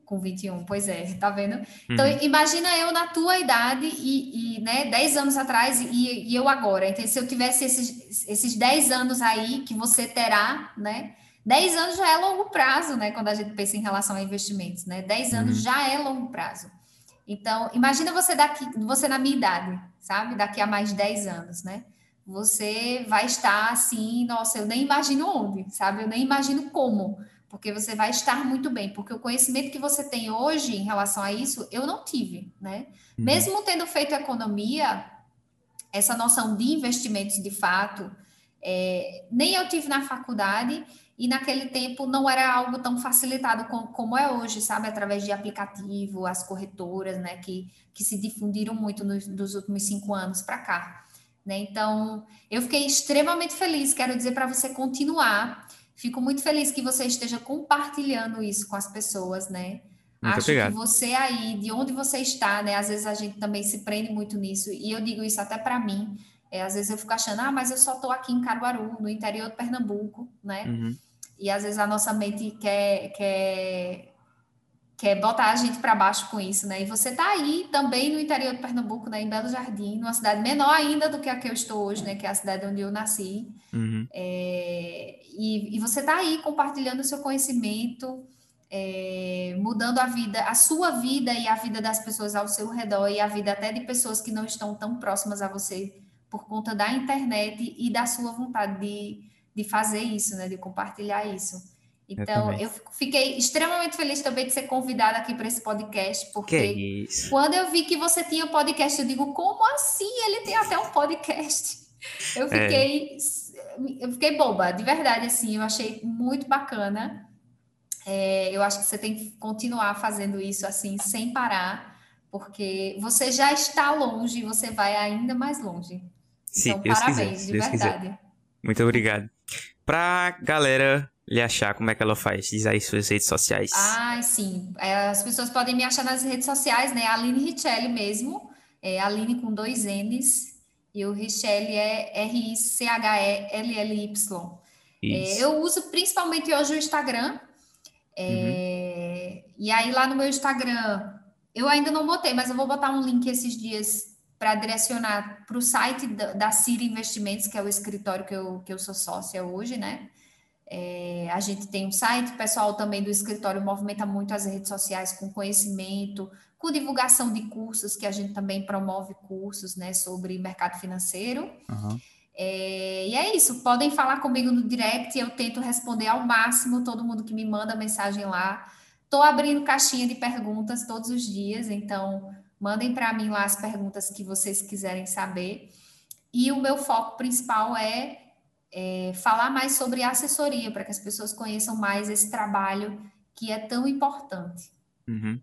com 21, pois é, tá vendo? Então, uhum. imagina eu na tua idade e, e né, 10 anos atrás e, e, eu agora. Então, se eu tivesse esses, esses 10 anos aí que você terá, né? 10 anos já é longo prazo, né? Quando a gente pensa em relação a investimentos, né? 10 anos uhum. já é longo prazo. Então, imagina você daqui, você na minha idade, sabe? Daqui a mais de 10 anos, né? Você vai estar assim, nossa, eu nem imagino onde, sabe? Eu nem imagino como, porque você vai estar muito bem, porque o conhecimento que você tem hoje em relação a isso, eu não tive, né? Uhum. Mesmo tendo feito economia, essa noção de investimentos de fato, é, nem eu tive na faculdade e naquele tempo não era algo tão facilitado com, como é hoje, sabe? Através de aplicativo, as corretoras, né? Que, que se difundiram muito nos, dos últimos cinco anos para cá. Né? Então, eu fiquei extremamente feliz, quero dizer para você continuar. Fico muito feliz que você esteja compartilhando isso com as pessoas, né? Muito Acho obrigado. que você aí, de onde você está, né? Às vezes a gente também se prende muito nisso, e eu digo isso até para mim. É, às vezes eu fico achando, ah, mas eu só estou aqui em Caruaru, no interior de Pernambuco, né? Uhum. E às vezes a nossa mente quer, quer, quer botar a gente para baixo com isso, né? E você está aí também no interior de Pernambuco, né? Em Belo Jardim, numa cidade menor ainda do que a que eu estou hoje, né? Que é a cidade onde eu nasci. Uhum. É, e, e você está aí compartilhando o seu conhecimento, é, mudando a vida, a sua vida e a vida das pessoas ao seu redor e a vida até de pessoas que não estão tão próximas a você por conta da internet e da sua vontade de de fazer isso, né? De compartilhar isso. Então, eu, eu fiquei extremamente feliz também de ser convidada aqui para esse podcast, porque quando eu vi que você tinha podcast, eu digo, como assim? Ele tem até um podcast. *laughs* Eu é. fiquei, é. eu fiquei boba, de verdade, assim, eu achei muito bacana. É, eu acho que você tem que continuar fazendo isso assim, sem parar, porque você já está longe e você vai ainda mais longe. Sim, então, Deus parabéns, quiser, de Deus verdade. Quiser. Muito obrigado. Pra galera lhe achar, como é que ela faz? Diz aí suas redes sociais. Ah, sim. É, as pessoas podem me achar nas redes sociais, né? Aline Richelli mesmo. É Aline com dois N's. E o Richelli é R-I-C-H-E-L-L-Y. É, eu uso principalmente hoje o Instagram. É, uhum. E aí lá no meu Instagram, eu ainda não botei, mas eu vou botar um link esses dias para direcionar para o site da, da Cira Investimentos, que é o escritório que eu, que eu sou sócia hoje, né? É, a gente tem um site, o pessoal também do escritório movimenta muito as redes sociais com conhecimento, com divulgação de cursos, que a gente também promove cursos né, sobre mercado financeiro. Uhum. É, e é isso, podem falar comigo no direct, eu tento responder ao máximo todo mundo que me manda mensagem lá. Estou abrindo caixinha de perguntas todos os dias, então Mandem para mim lá as perguntas que vocês quiserem saber. E o meu foco principal é, é falar mais sobre assessoria, para que as pessoas conheçam mais esse trabalho que é tão importante. Uhum.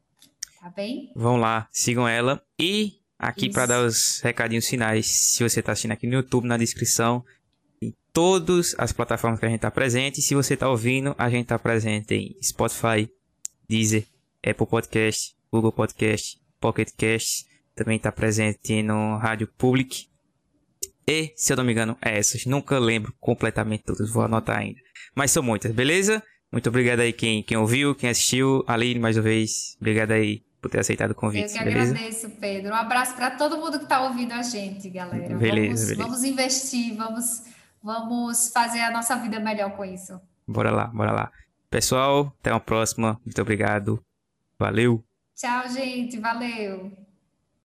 Tá bem? Vão lá, sigam ela. E aqui para dar os recadinhos finais, se você está assistindo aqui no YouTube, na descrição, em todas as plataformas que a gente está presente. se você está ouvindo, a gente está presente em Spotify, Deezer, Apple Podcast, Google Podcast, Pocket Cast, também está presente no Rádio Public. E, se eu não me engano, é essas. Nunca lembro completamente todas, vou anotar ainda. Mas são muitas, beleza? Muito obrigado aí quem, quem ouviu, quem assistiu. Aline, mais uma vez, obrigado aí por ter aceitado o convite. Eu que beleza? agradeço, Pedro. Um abraço para todo mundo que está ouvindo a gente, galera. Beleza vamos, beleza, vamos investir, vamos, vamos fazer a nossa vida melhor com isso. Bora lá, bora lá. Pessoal, até uma próxima. Muito obrigado. Valeu! Tchau, gente. Valeu.